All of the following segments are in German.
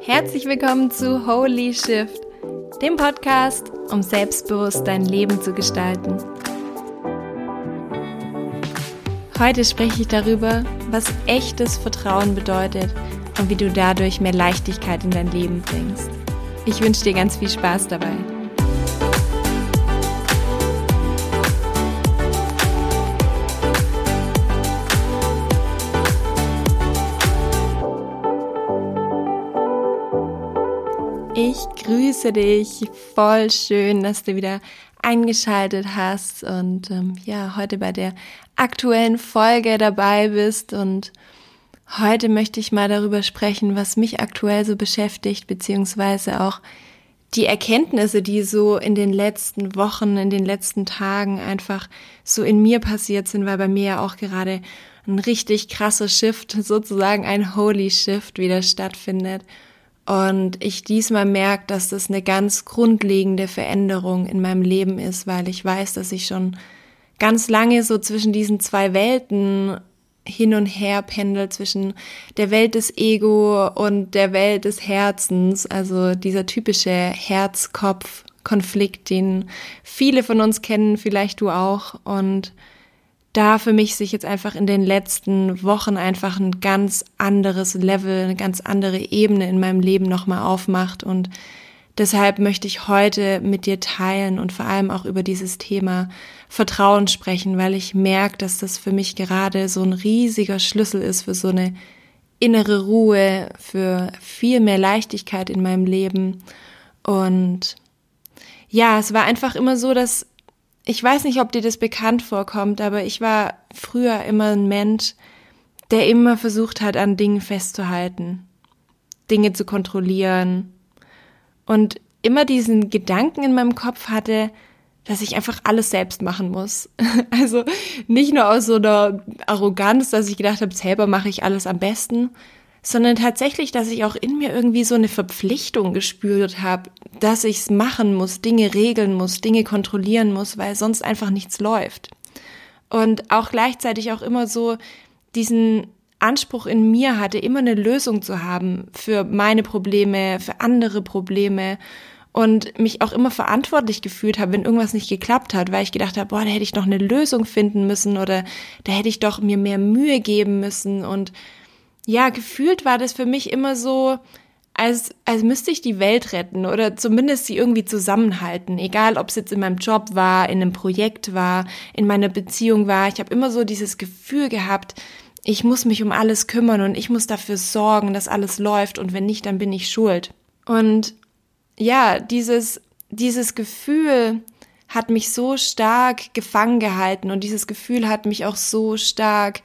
Herzlich willkommen zu Holy Shift, dem Podcast, um selbstbewusst dein Leben zu gestalten. Heute spreche ich darüber, was echtes Vertrauen bedeutet und wie du dadurch mehr Leichtigkeit in dein Leben bringst. Ich wünsche dir ganz viel Spaß dabei. Grüße dich. Voll schön, dass du wieder eingeschaltet hast und ähm, ja, heute bei der aktuellen Folge dabei bist. Und heute möchte ich mal darüber sprechen, was mich aktuell so beschäftigt, beziehungsweise auch die Erkenntnisse, die so in den letzten Wochen, in den letzten Tagen einfach so in mir passiert sind, weil bei mir ja auch gerade ein richtig krasser Shift, sozusagen ein Holy Shift wieder stattfindet. Und ich diesmal merke, dass das eine ganz grundlegende Veränderung in meinem Leben ist, weil ich weiß, dass ich schon ganz lange so zwischen diesen zwei Welten hin und her pendelt zwischen der Welt des Ego und der Welt des Herzens, also dieser typische Herz-Kopf-Konflikt, den viele von uns kennen, vielleicht du auch. Und da für mich sich jetzt einfach in den letzten Wochen einfach ein ganz anderes Level, eine ganz andere Ebene in meinem Leben nochmal aufmacht. Und deshalb möchte ich heute mit dir teilen und vor allem auch über dieses Thema Vertrauen sprechen, weil ich merke, dass das für mich gerade so ein riesiger Schlüssel ist für so eine innere Ruhe, für viel mehr Leichtigkeit in meinem Leben. Und ja, es war einfach immer so, dass ich weiß nicht, ob dir das bekannt vorkommt, aber ich war früher immer ein Mensch, der immer versucht hat, an Dingen festzuhalten, Dinge zu kontrollieren und immer diesen Gedanken in meinem Kopf hatte, dass ich einfach alles selbst machen muss. Also nicht nur aus so einer Arroganz, dass ich gedacht habe, selber mache ich alles am besten, sondern tatsächlich, dass ich auch in mir irgendwie so eine Verpflichtung gespürt habe, dass ich es machen muss, Dinge regeln muss, Dinge kontrollieren muss, weil sonst einfach nichts läuft. Und auch gleichzeitig auch immer so diesen Anspruch in mir hatte, immer eine Lösung zu haben für meine Probleme, für andere Probleme und mich auch immer verantwortlich gefühlt habe, wenn irgendwas nicht geklappt hat, weil ich gedacht habe, boah, da hätte ich doch eine Lösung finden müssen oder da hätte ich doch mir mehr Mühe geben müssen und ja, gefühlt war das für mich immer so, als, als müsste ich die Welt retten oder zumindest sie irgendwie zusammenhalten. Egal, ob es jetzt in meinem Job war, in einem Projekt war, in meiner Beziehung war. Ich habe immer so dieses Gefühl gehabt, ich muss mich um alles kümmern und ich muss dafür sorgen, dass alles läuft und wenn nicht, dann bin ich schuld. Und ja, dieses, dieses Gefühl hat mich so stark gefangen gehalten und dieses Gefühl hat mich auch so stark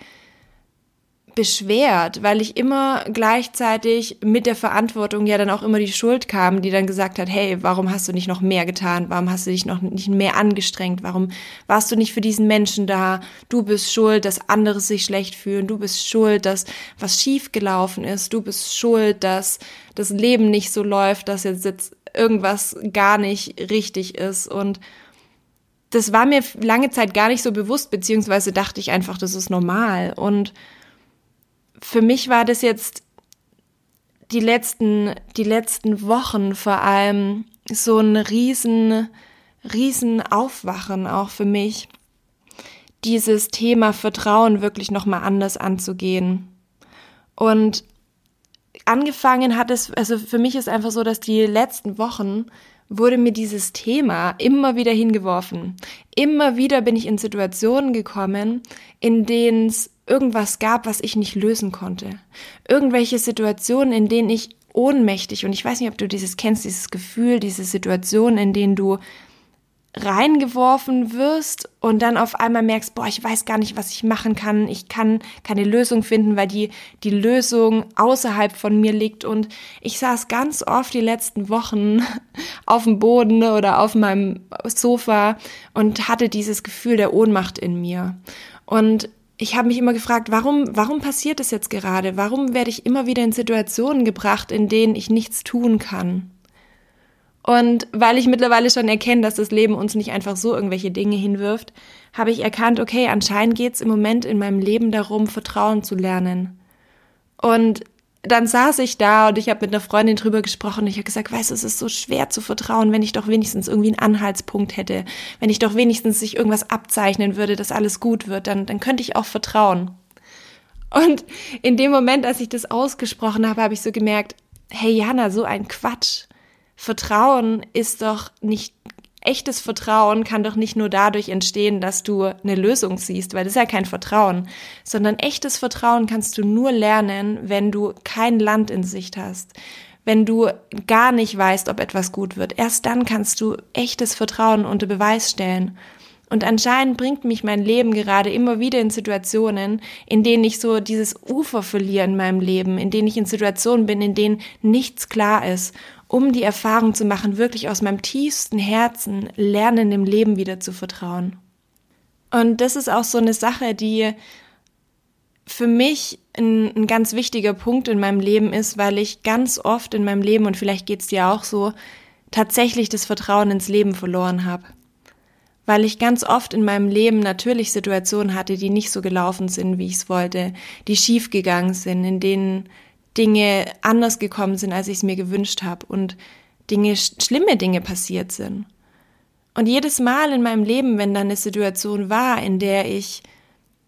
beschwert, weil ich immer gleichzeitig mit der Verantwortung ja dann auch immer die Schuld kam, die dann gesagt hat, hey, warum hast du nicht noch mehr getan? Warum hast du dich noch nicht mehr angestrengt? Warum warst du nicht für diesen Menschen da? Du bist schuld, dass andere sich schlecht fühlen. Du bist schuld, dass was schief gelaufen ist. Du bist schuld, dass das Leben nicht so läuft, dass jetzt, jetzt irgendwas gar nicht richtig ist und das war mir lange Zeit gar nicht so bewusst, beziehungsweise dachte ich einfach, das ist normal. Und für mich war das jetzt die letzten, die letzten Wochen vor allem so ein riesen, riesen Aufwachen auch für mich, dieses Thema Vertrauen wirklich nochmal anders anzugehen. Und angefangen hat es, also für mich ist einfach so, dass die letzten Wochen wurde mir dieses Thema immer wieder hingeworfen. Immer wieder bin ich in Situationen gekommen, in denen es irgendwas gab, was ich nicht lösen konnte. Irgendwelche Situationen, in denen ich ohnmächtig, und ich weiß nicht, ob du dieses kennst, dieses Gefühl, diese Situationen, in denen du reingeworfen wirst und dann auf einmal merkst, boah, ich weiß gar nicht, was ich machen kann. Ich kann keine Lösung finden, weil die, die Lösung außerhalb von mir liegt. Und ich saß ganz oft die letzten Wochen auf dem Boden oder auf meinem Sofa und hatte dieses Gefühl der Ohnmacht in mir. Und ich habe mich immer gefragt, warum, warum passiert das jetzt gerade? Warum werde ich immer wieder in Situationen gebracht, in denen ich nichts tun kann? Und weil ich mittlerweile schon erkenne, dass das Leben uns nicht einfach so irgendwelche Dinge hinwirft, habe ich erkannt, okay, anscheinend geht es im Moment in meinem Leben darum, Vertrauen zu lernen. Und dann saß ich da und ich habe mit einer Freundin drüber gesprochen ich habe gesagt, weißt du, es ist so schwer zu vertrauen, wenn ich doch wenigstens irgendwie einen Anhaltspunkt hätte, wenn ich doch wenigstens sich irgendwas abzeichnen würde, dass alles gut wird, dann, dann könnte ich auch vertrauen. Und in dem Moment, als ich das ausgesprochen habe, habe ich so gemerkt, hey Jana, so ein Quatsch. Vertrauen ist doch nicht echtes Vertrauen kann doch nicht nur dadurch entstehen, dass du eine Lösung siehst, weil das ist ja kein Vertrauen, sondern echtes Vertrauen kannst du nur lernen, wenn du kein Land in Sicht hast, wenn du gar nicht weißt, ob etwas gut wird. Erst dann kannst du echtes Vertrauen unter Beweis stellen. Und anscheinend bringt mich mein Leben gerade immer wieder in Situationen, in denen ich so dieses Ufer verliere in meinem Leben, in denen ich in Situationen bin, in denen nichts klar ist um die Erfahrung zu machen, wirklich aus meinem tiefsten Herzen lernen, dem Leben wieder zu vertrauen. Und das ist auch so eine Sache, die für mich ein, ein, ganz wichtiger Punkt in meinem Leben ist, weil ich ganz oft in meinem Leben, und vielleicht geht es dir auch so, tatsächlich das Vertrauen ins Leben verloren habe. Weil ich ganz oft in meinem Leben natürlich Situationen hatte, die nicht so gelaufen sind, wie ich es wollte, die schief gegangen sind, in denen Dinge anders gekommen sind, als ich es mir gewünscht habe und Dinge, schlimme Dinge passiert sind. Und jedes Mal in meinem Leben, wenn dann eine Situation war, in der ich,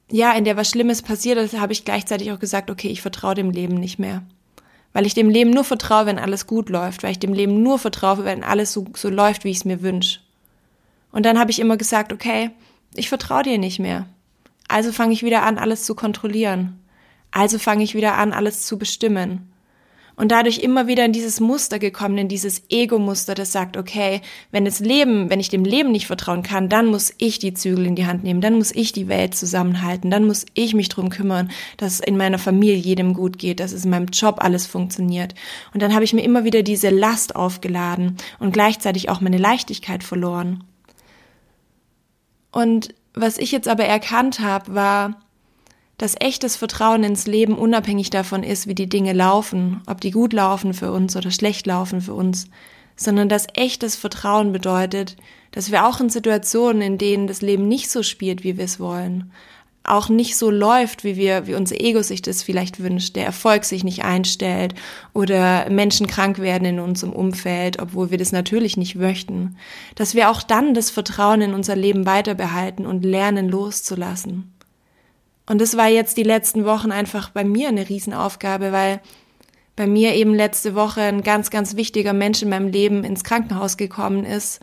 ja, in der was Schlimmes passiert ist, habe ich gleichzeitig auch gesagt, okay, ich vertraue dem Leben nicht mehr. Weil ich dem Leben nur vertraue, wenn alles gut läuft, weil ich dem Leben nur vertraue, wenn alles so, so läuft, wie ich es mir wünsche. Und dann habe ich immer gesagt, okay, ich vertraue dir nicht mehr. Also fange ich wieder an, alles zu kontrollieren. Also fange ich wieder an, alles zu bestimmen. Und dadurch immer wieder in dieses Muster gekommen, in dieses Ego-Muster, das sagt, okay, wenn das Leben, wenn ich dem Leben nicht vertrauen kann, dann muss ich die Zügel in die Hand nehmen, dann muss ich die Welt zusammenhalten, dann muss ich mich drum kümmern, dass in meiner Familie jedem gut geht, dass es in meinem Job alles funktioniert. Und dann habe ich mir immer wieder diese Last aufgeladen und gleichzeitig auch meine Leichtigkeit verloren. Und was ich jetzt aber erkannt habe, war, dass echtes Vertrauen ins Leben unabhängig davon ist, wie die Dinge laufen, ob die gut laufen für uns oder schlecht laufen für uns, sondern dass echtes Vertrauen bedeutet, dass wir auch in Situationen, in denen das Leben nicht so spielt, wie wir es wollen, auch nicht so läuft, wie wir, wie unser Ego sich das vielleicht wünscht, der Erfolg sich nicht einstellt oder Menschen krank werden in unserem Umfeld, obwohl wir das natürlich nicht möchten, dass wir auch dann das Vertrauen in unser Leben weiter behalten und lernen loszulassen. Und das war jetzt die letzten Wochen einfach bei mir eine Riesenaufgabe, weil bei mir eben letzte Woche ein ganz, ganz wichtiger Mensch in meinem Leben ins Krankenhaus gekommen ist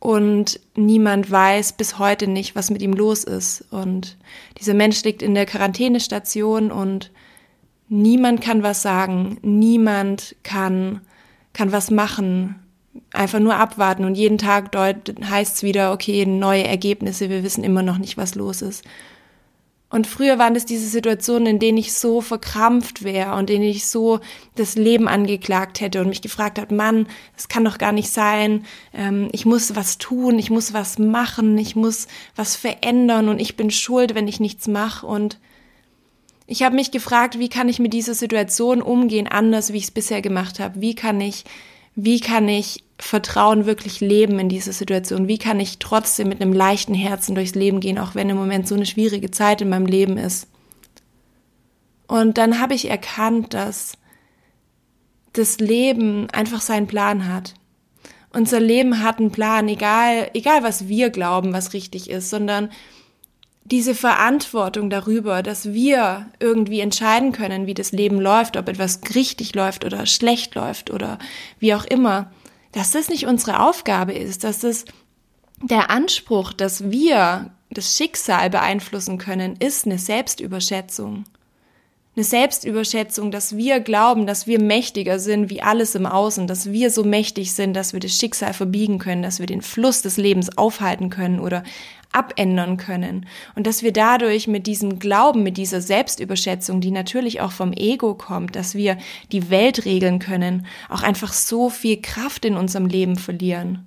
und niemand weiß bis heute nicht, was mit ihm los ist. Und dieser Mensch liegt in der Quarantänestation und niemand kann was sagen, niemand kann, kann was machen, einfach nur abwarten und jeden Tag heißt es wieder, okay, neue Ergebnisse, wir wissen immer noch nicht, was los ist. Und früher waren es diese Situationen, in denen ich so verkrampft wäre und in denen ich so das Leben angeklagt hätte und mich gefragt hat, Mann, das kann doch gar nicht sein. Ähm, ich muss was tun, ich muss was machen, ich muss was verändern und ich bin schuld, wenn ich nichts mache. Und ich habe mich gefragt, wie kann ich mit dieser Situation umgehen, anders, wie ich es bisher gemacht habe? Wie kann ich, wie kann ich Vertrauen wirklich leben in dieser Situation? Wie kann ich trotzdem mit einem leichten Herzen durchs Leben gehen, auch wenn im Moment so eine schwierige Zeit in meinem Leben ist? Und dann habe ich erkannt, dass das Leben einfach seinen Plan hat. Unser Leben hat einen Plan, egal, egal was wir glauben, was richtig ist, sondern diese Verantwortung darüber, dass wir irgendwie entscheiden können, wie das Leben läuft, ob etwas richtig läuft oder schlecht läuft oder wie auch immer, dass das nicht unsere Aufgabe ist, dass das der Anspruch, dass wir das Schicksal beeinflussen können, ist eine Selbstüberschätzung. Eine Selbstüberschätzung, dass wir glauben, dass wir mächtiger sind wie alles im Außen, dass wir so mächtig sind, dass wir das Schicksal verbiegen können, dass wir den Fluss des Lebens aufhalten können oder abändern können. Und dass wir dadurch mit diesem Glauben, mit dieser Selbstüberschätzung, die natürlich auch vom Ego kommt, dass wir die Welt regeln können, auch einfach so viel Kraft in unserem Leben verlieren.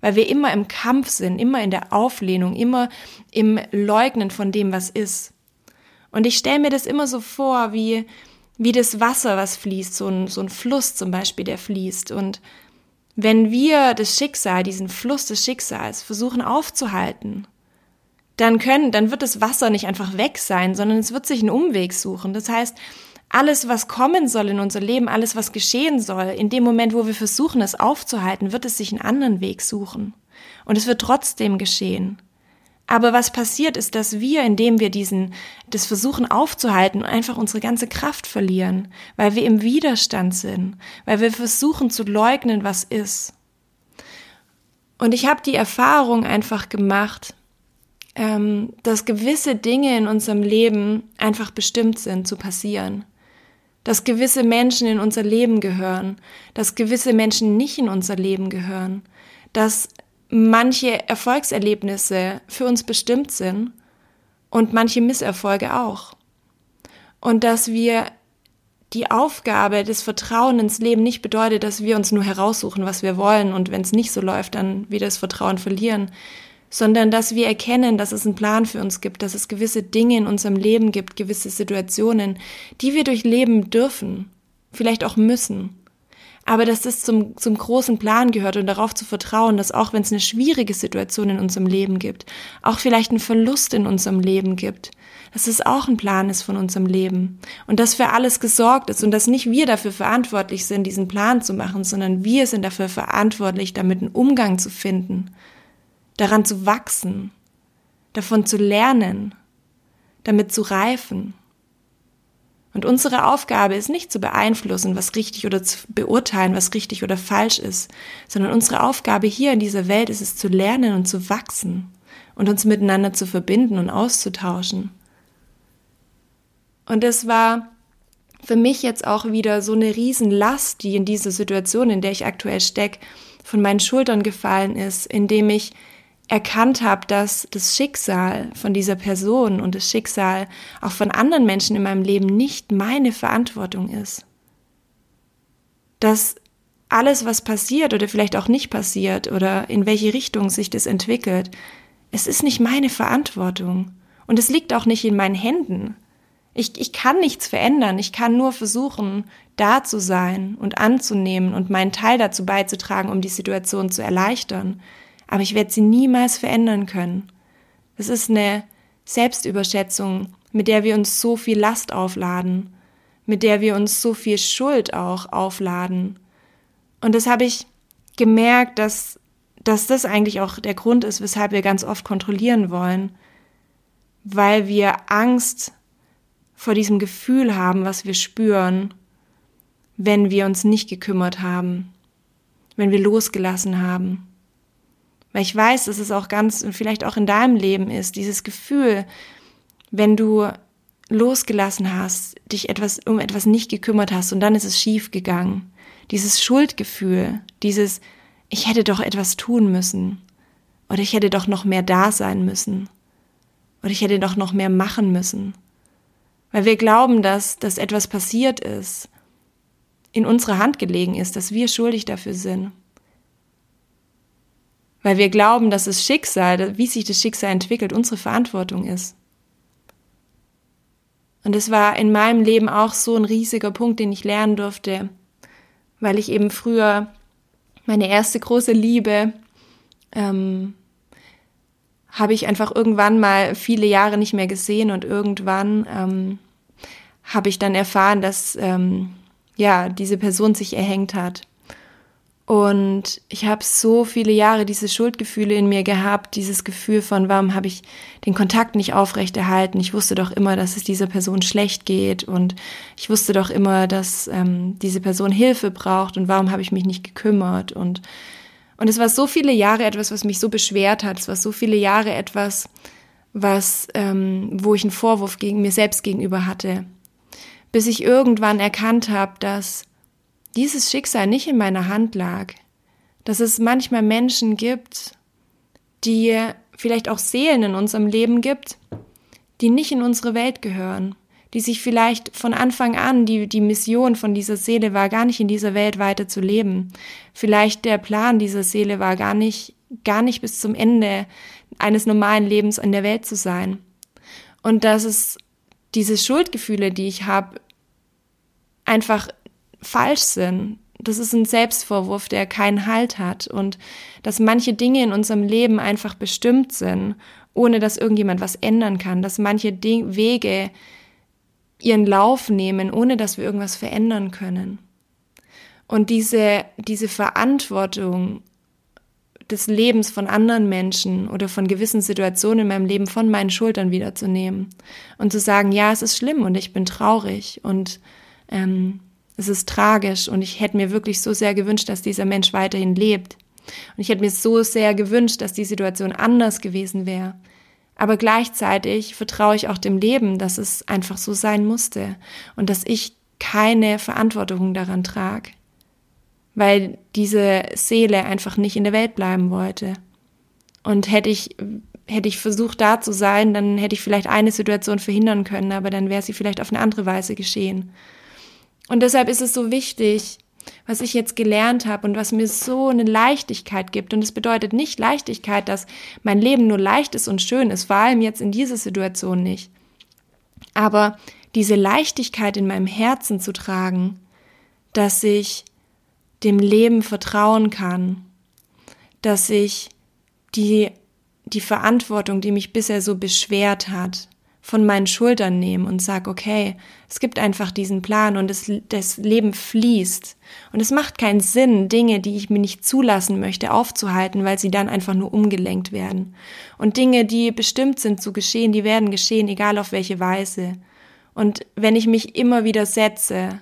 Weil wir immer im Kampf sind, immer in der Auflehnung, immer im Leugnen von dem, was ist. Und ich stelle mir das immer so vor, wie, wie das Wasser, was fließt, so ein, so ein Fluss zum Beispiel, der fließt. Und wenn wir das Schicksal, diesen Fluss des Schicksals versuchen aufzuhalten, dann können, dann wird das Wasser nicht einfach weg sein, sondern es wird sich einen Umweg suchen. Das heißt, alles, was kommen soll in unser Leben, alles, was geschehen soll, in dem Moment, wo wir versuchen, es aufzuhalten, wird es sich einen anderen Weg suchen. Und es wird trotzdem geschehen. Aber was passiert ist, dass wir, indem wir diesen, das versuchen aufzuhalten, einfach unsere ganze Kraft verlieren, weil wir im Widerstand sind, weil wir versuchen zu leugnen, was ist. Und ich habe die Erfahrung einfach gemacht, ähm, dass gewisse Dinge in unserem Leben einfach bestimmt sind zu passieren. Dass gewisse Menschen in unser Leben gehören, dass gewisse Menschen nicht in unser Leben gehören, dass manche Erfolgserlebnisse für uns bestimmt sind und manche Misserfolge auch. Und dass wir die Aufgabe des Vertrauen ins Leben nicht bedeutet, dass wir uns nur heraussuchen, was wir wollen und wenn es nicht so läuft, dann wieder das Vertrauen verlieren, sondern dass wir erkennen, dass es einen Plan für uns gibt, dass es gewisse Dinge in unserem Leben gibt, gewisse Situationen, die wir durchleben dürfen, vielleicht auch müssen. Aber dass das zum, zum großen Plan gehört und darauf zu vertrauen, dass auch wenn es eine schwierige Situation in unserem Leben gibt, auch vielleicht einen Verlust in unserem Leben gibt, dass es auch ein Plan ist von unserem Leben und dass für alles gesorgt ist und dass nicht wir dafür verantwortlich sind, diesen Plan zu machen, sondern wir sind dafür verantwortlich, damit einen Umgang zu finden daran zu wachsen, davon zu lernen, damit zu reifen. Und unsere Aufgabe ist nicht zu beeinflussen, was richtig oder zu beurteilen, was richtig oder falsch ist, sondern unsere Aufgabe hier in dieser Welt ist es zu lernen und zu wachsen und uns miteinander zu verbinden und auszutauschen. Und es war für mich jetzt auch wieder so eine Riesenlast, die in dieser Situation, in der ich aktuell stecke, von meinen Schultern gefallen ist, indem ich erkannt habe, dass das Schicksal von dieser Person und das Schicksal auch von anderen Menschen in meinem Leben nicht meine Verantwortung ist. Dass alles, was passiert oder vielleicht auch nicht passiert oder in welche Richtung sich das entwickelt, es ist nicht meine Verantwortung. Und es liegt auch nicht in meinen Händen. Ich, ich kann nichts verändern. Ich kann nur versuchen, da zu sein und anzunehmen und meinen Teil dazu beizutragen, um die Situation zu erleichtern aber ich werde sie niemals verändern können. Das ist eine Selbstüberschätzung, mit der wir uns so viel Last aufladen, mit der wir uns so viel Schuld auch aufladen. Und das habe ich gemerkt, dass, dass das eigentlich auch der Grund ist, weshalb wir ganz oft kontrollieren wollen, weil wir Angst vor diesem Gefühl haben, was wir spüren, wenn wir uns nicht gekümmert haben, wenn wir losgelassen haben. Weil ich weiß, dass es auch ganz und vielleicht auch in deinem Leben ist, dieses Gefühl, wenn du losgelassen hast, dich etwas um etwas nicht gekümmert hast und dann ist es schief gegangen. Dieses Schuldgefühl, dieses ich hätte doch etwas tun müssen oder ich hätte doch noch mehr da sein müssen oder ich hätte doch noch mehr machen müssen. Weil wir glauben, dass dass etwas passiert ist, in unserer Hand gelegen ist, dass wir schuldig dafür sind weil wir glauben, dass das Schicksal, wie sich das Schicksal entwickelt, unsere Verantwortung ist. Und es war in meinem Leben auch so ein riesiger Punkt, den ich lernen durfte, weil ich eben früher meine erste große Liebe ähm, habe ich einfach irgendwann mal viele Jahre nicht mehr gesehen und irgendwann ähm, habe ich dann erfahren, dass ähm, ja diese Person sich erhängt hat. Und ich habe so viele Jahre diese Schuldgefühle in mir gehabt, dieses Gefühl von, warum habe ich den Kontakt nicht aufrechterhalten? Ich wusste doch immer, dass es dieser Person schlecht geht und ich wusste doch immer, dass ähm, diese Person Hilfe braucht und warum habe ich mich nicht gekümmert? Und, und es war so viele Jahre etwas, was mich so beschwert hat. Es war so viele Jahre etwas, was, ähm, wo ich einen Vorwurf gegen mir selbst gegenüber hatte. Bis ich irgendwann erkannt habe, dass dieses Schicksal nicht in meiner Hand lag, dass es manchmal Menschen gibt, die vielleicht auch Seelen in unserem Leben gibt, die nicht in unsere Welt gehören, die sich vielleicht von Anfang an, die, die Mission von dieser Seele war, gar nicht in dieser Welt weiter zu leben. Vielleicht der Plan dieser Seele war gar nicht, gar nicht bis zum Ende eines normalen Lebens in der Welt zu sein. Und dass es diese Schuldgefühle, die ich habe, einfach falsch sind. Das ist ein Selbstvorwurf, der keinen Halt hat und dass manche Dinge in unserem Leben einfach bestimmt sind ohne dass irgendjemand was ändern kann, dass manche Ding Wege ihren Lauf nehmen, ohne dass wir irgendwas verändern können. Und diese, diese Verantwortung des Lebens von anderen Menschen oder von gewissen Situationen in meinem Leben von meinen Schultern wiederzunehmen und zu sagen, ja, es ist schlimm und ich bin traurig und ähm, es ist tragisch und ich hätte mir wirklich so sehr gewünscht, dass dieser Mensch weiterhin lebt. Und ich hätte mir so sehr gewünscht, dass die Situation anders gewesen wäre. Aber gleichzeitig vertraue ich auch dem Leben, dass es einfach so sein musste und dass ich keine Verantwortung daran trage weil diese Seele einfach nicht in der Welt bleiben wollte. Und hätte ich, hätte ich versucht, da zu sein, dann hätte ich vielleicht eine Situation verhindern können, aber dann wäre sie vielleicht auf eine andere Weise geschehen. Und deshalb ist es so wichtig, was ich jetzt gelernt habe und was mir so eine Leichtigkeit gibt. Und es bedeutet nicht Leichtigkeit, dass mein Leben nur leicht ist und schön ist, vor allem jetzt in dieser Situation nicht. Aber diese Leichtigkeit in meinem Herzen zu tragen, dass ich dem Leben vertrauen kann, dass ich die, die Verantwortung, die mich bisher so beschwert hat, von meinen Schultern nehme und sage, okay, es gibt einfach diesen Plan und das, das Leben fließt. Und es macht keinen Sinn, Dinge, die ich mir nicht zulassen möchte, aufzuhalten, weil sie dann einfach nur umgelenkt werden. Und Dinge, die bestimmt sind zu geschehen, die werden geschehen, egal auf welche Weise. Und wenn ich mich immer wieder setze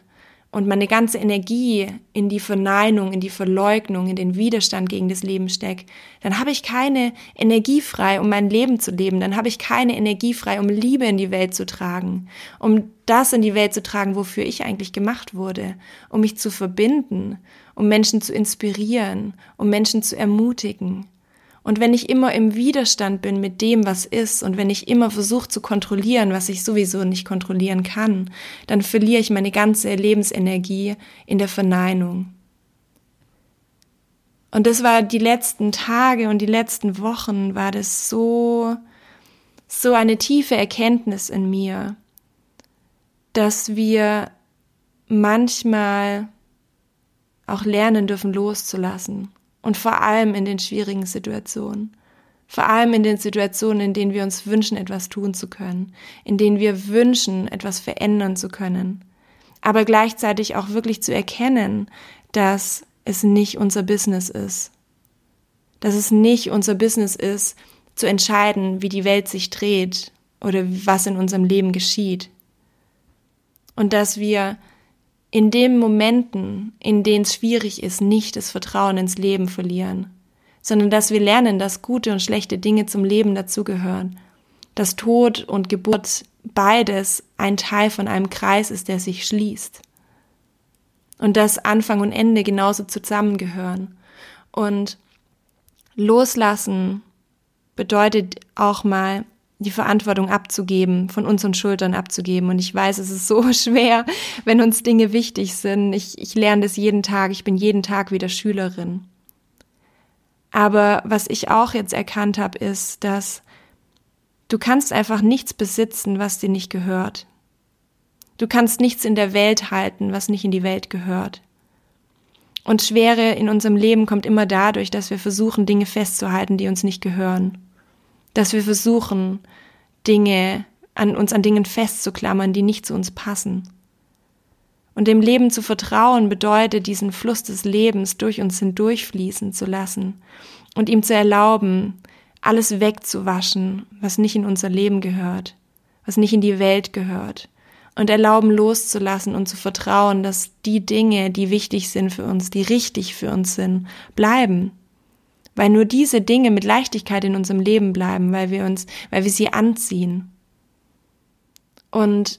und meine ganze Energie in die Verneinung, in die Verleugnung, in den Widerstand gegen das Leben stecke, dann habe ich keine Energie frei, um mein Leben zu leben. Dann habe ich keine Energie frei, um Liebe in die Welt zu tragen, um das in die Welt zu tragen, wofür ich eigentlich gemacht wurde, um mich zu verbinden, um Menschen zu inspirieren, um Menschen zu ermutigen. Und wenn ich immer im Widerstand bin mit dem, was ist, und wenn ich immer versuche zu kontrollieren, was ich sowieso nicht kontrollieren kann, dann verliere ich meine ganze Lebensenergie in der Verneinung. Und das war die letzten Tage und die letzten Wochen war das so, so eine tiefe Erkenntnis in mir, dass wir manchmal auch lernen dürfen loszulassen und vor allem in den schwierigen Situationen. Vor allem in den Situationen, in denen wir uns wünschen, etwas tun zu können, in denen wir wünschen, etwas verändern zu können. Aber gleichzeitig auch wirklich zu erkennen, dass es nicht unser Business ist. Dass es nicht unser Business ist, zu entscheiden, wie die Welt sich dreht oder was in unserem Leben geschieht. Und dass wir in den Momenten, in denen es schwierig ist, nicht das Vertrauen ins Leben verlieren, sondern dass wir lernen, dass gute und schlechte Dinge zum Leben dazugehören, dass Tod und Geburt beides ein Teil von einem Kreis ist, der sich schließt und dass Anfang und Ende genauso zusammengehören. Und loslassen bedeutet auch mal die Verantwortung abzugeben, von unseren Schultern abzugeben. Und ich weiß, es ist so schwer, wenn uns Dinge wichtig sind. Ich, ich lerne das jeden Tag. Ich bin jeden Tag wieder Schülerin. Aber was ich auch jetzt erkannt habe, ist, dass du kannst einfach nichts besitzen, was dir nicht gehört. Du kannst nichts in der Welt halten, was nicht in die Welt gehört. Und Schwere in unserem Leben kommt immer dadurch, dass wir versuchen, Dinge festzuhalten, die uns nicht gehören dass wir versuchen, Dinge an uns an Dingen festzuklammern, die nicht zu uns passen. Und dem Leben zu vertrauen bedeutet, diesen Fluss des Lebens durch uns hindurchfließen zu lassen und ihm zu erlauben, alles wegzuwaschen, was nicht in unser Leben gehört, was nicht in die Welt gehört, und erlauben loszulassen und zu vertrauen, dass die Dinge, die wichtig sind für uns, die richtig für uns sind, bleiben weil nur diese Dinge mit Leichtigkeit in unserem Leben bleiben, weil wir uns, weil wir sie anziehen. Und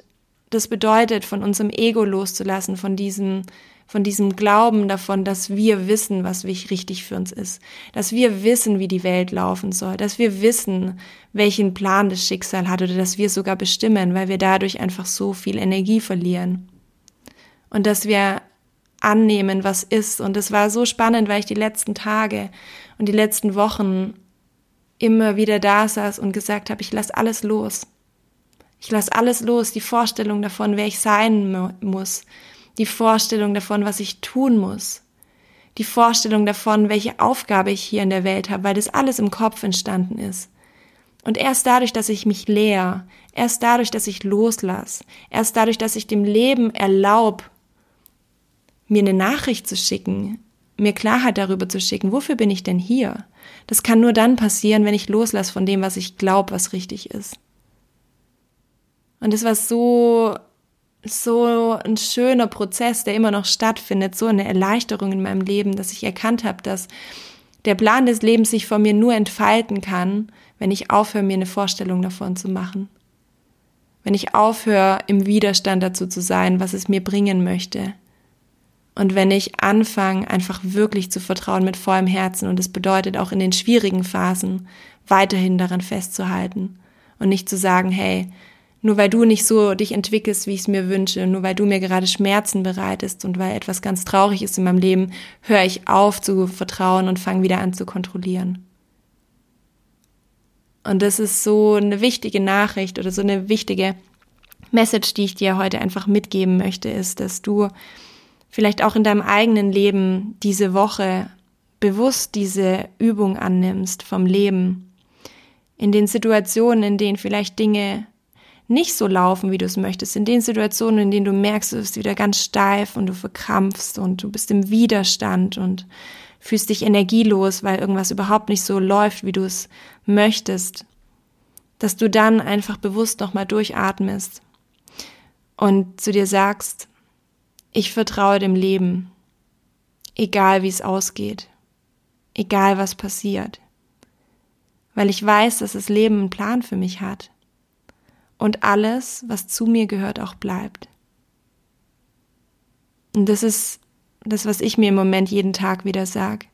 das bedeutet, von unserem Ego loszulassen, von diesem, von diesem Glauben davon, dass wir wissen, was richtig für uns ist, dass wir wissen, wie die Welt laufen soll, dass wir wissen, welchen Plan das Schicksal hat oder dass wir sogar bestimmen, weil wir dadurch einfach so viel Energie verlieren. Und dass wir annehmen, was ist. Und es war so spannend, weil ich die letzten Tage und die letzten Wochen immer wieder da saß und gesagt habe, ich lasse alles los. Ich lasse alles los, die Vorstellung davon, wer ich sein muss, die Vorstellung davon, was ich tun muss, die Vorstellung davon, welche Aufgabe ich hier in der Welt habe, weil das alles im Kopf entstanden ist. Und erst dadurch, dass ich mich leer, erst dadurch, dass ich loslasse, erst dadurch, dass ich dem Leben erlaub, mir eine Nachricht zu schicken, mir Klarheit darüber zu schicken, wofür bin ich denn hier? Das kann nur dann passieren, wenn ich loslasse von dem, was ich glaube, was richtig ist. Und es war so, so ein schöner Prozess, der immer noch stattfindet, so eine Erleichterung in meinem Leben, dass ich erkannt habe, dass der Plan des Lebens sich von mir nur entfalten kann, wenn ich aufhöre, mir eine Vorstellung davon zu machen. Wenn ich aufhöre, im Widerstand dazu zu sein, was es mir bringen möchte. Und wenn ich anfange, einfach wirklich zu vertrauen mit vollem Herzen, und es bedeutet auch in den schwierigen Phasen weiterhin daran festzuhalten und nicht zu sagen, hey, nur weil du nicht so dich entwickelst, wie ich es mir wünsche, nur weil du mir gerade Schmerzen bereitest und weil etwas ganz traurig ist in meinem Leben, höre ich auf zu vertrauen und fange wieder an zu kontrollieren. Und das ist so eine wichtige Nachricht oder so eine wichtige Message, die ich dir heute einfach mitgeben möchte, ist, dass du vielleicht auch in deinem eigenen Leben diese Woche bewusst diese Übung annimmst vom Leben. In den Situationen, in denen vielleicht Dinge nicht so laufen, wie du es möchtest, in den Situationen, in denen du merkst, du bist wieder ganz steif und du verkrampfst und du bist im Widerstand und fühlst dich energielos, weil irgendwas überhaupt nicht so läuft, wie du es möchtest, dass du dann einfach bewusst nochmal durchatmest und zu dir sagst, ich vertraue dem Leben, egal wie es ausgeht, egal was passiert, weil ich weiß, dass das Leben einen Plan für mich hat und alles, was zu mir gehört, auch bleibt. Und das ist das, was ich mir im Moment jeden Tag wieder sage.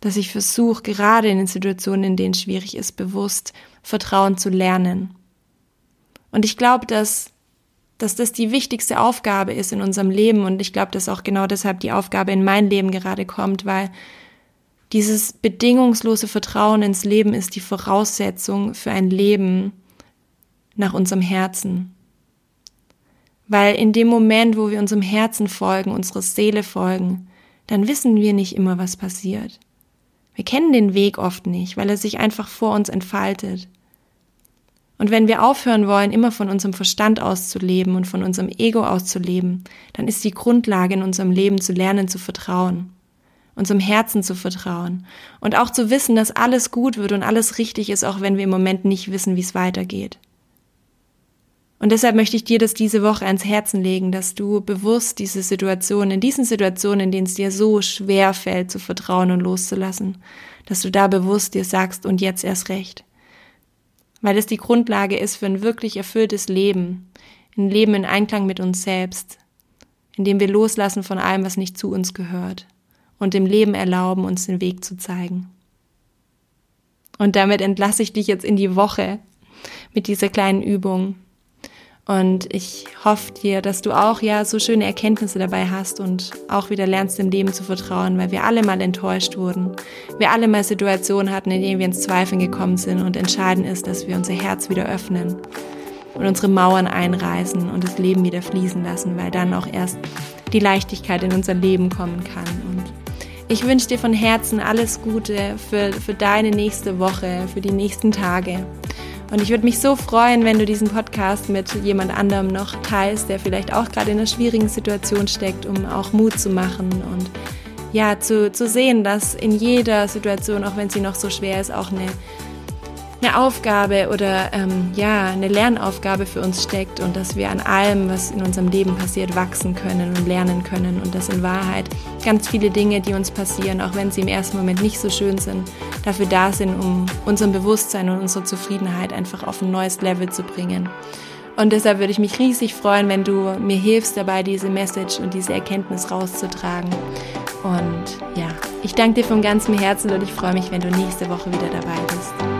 Dass ich versuche, gerade in den Situationen, in denen es schwierig ist, bewusst Vertrauen zu lernen. Und ich glaube, dass dass das die wichtigste Aufgabe ist in unserem Leben und ich glaube, dass auch genau deshalb die Aufgabe in mein Leben gerade kommt, weil dieses bedingungslose Vertrauen ins Leben ist die Voraussetzung für ein Leben nach unserem Herzen. Weil in dem Moment, wo wir unserem Herzen folgen, unserer Seele folgen, dann wissen wir nicht immer, was passiert. Wir kennen den Weg oft nicht, weil er sich einfach vor uns entfaltet. Und wenn wir aufhören wollen, immer von unserem Verstand auszuleben und von unserem Ego auszuleben, dann ist die Grundlage in unserem Leben zu lernen, zu vertrauen, unserem Herzen zu vertrauen und auch zu wissen, dass alles gut wird und alles richtig ist, auch wenn wir im Moment nicht wissen, wie es weitergeht. Und deshalb möchte ich dir das diese Woche ans Herzen legen, dass du bewusst diese Situation, in diesen Situationen, in denen es dir so schwer fällt, zu vertrauen und loszulassen, dass du da bewusst dir sagst und jetzt erst recht weil es die Grundlage ist für ein wirklich erfülltes Leben, ein Leben in Einklang mit uns selbst, in dem wir loslassen von allem, was nicht zu uns gehört und dem Leben erlauben, uns den Weg zu zeigen. Und damit entlasse ich dich jetzt in die Woche mit dieser kleinen Übung. Und ich hoffe dir, dass du auch ja so schöne Erkenntnisse dabei hast und auch wieder lernst, dem Leben zu vertrauen, weil wir alle mal enttäuscht wurden. Wir alle mal Situationen hatten, in denen wir ins Zweifeln gekommen sind und entscheidend ist, dass wir unser Herz wieder öffnen und unsere Mauern einreißen und das Leben wieder fließen lassen, weil dann auch erst die Leichtigkeit in unser Leben kommen kann. Und ich wünsche dir von Herzen alles Gute für, für deine nächste Woche, für die nächsten Tage. Und ich würde mich so freuen, wenn du diesen Podcast mit jemand anderem noch teilst, der vielleicht auch gerade in einer schwierigen Situation steckt, um auch Mut zu machen und ja, zu, zu sehen, dass in jeder Situation, auch wenn sie noch so schwer ist, auch eine eine Aufgabe oder ähm, ja, eine Lernaufgabe für uns steckt und dass wir an allem, was in unserem Leben passiert, wachsen können und lernen können und dass in Wahrheit ganz viele Dinge, die uns passieren, auch wenn sie im ersten Moment nicht so schön sind, dafür da sind, um unser Bewusstsein und unsere Zufriedenheit einfach auf ein neues Level zu bringen. Und deshalb würde ich mich riesig freuen, wenn du mir hilfst dabei, diese Message und diese Erkenntnis rauszutragen. Und ja, ich danke dir von ganzem Herzen und ich freue mich, wenn du nächste Woche wieder dabei bist.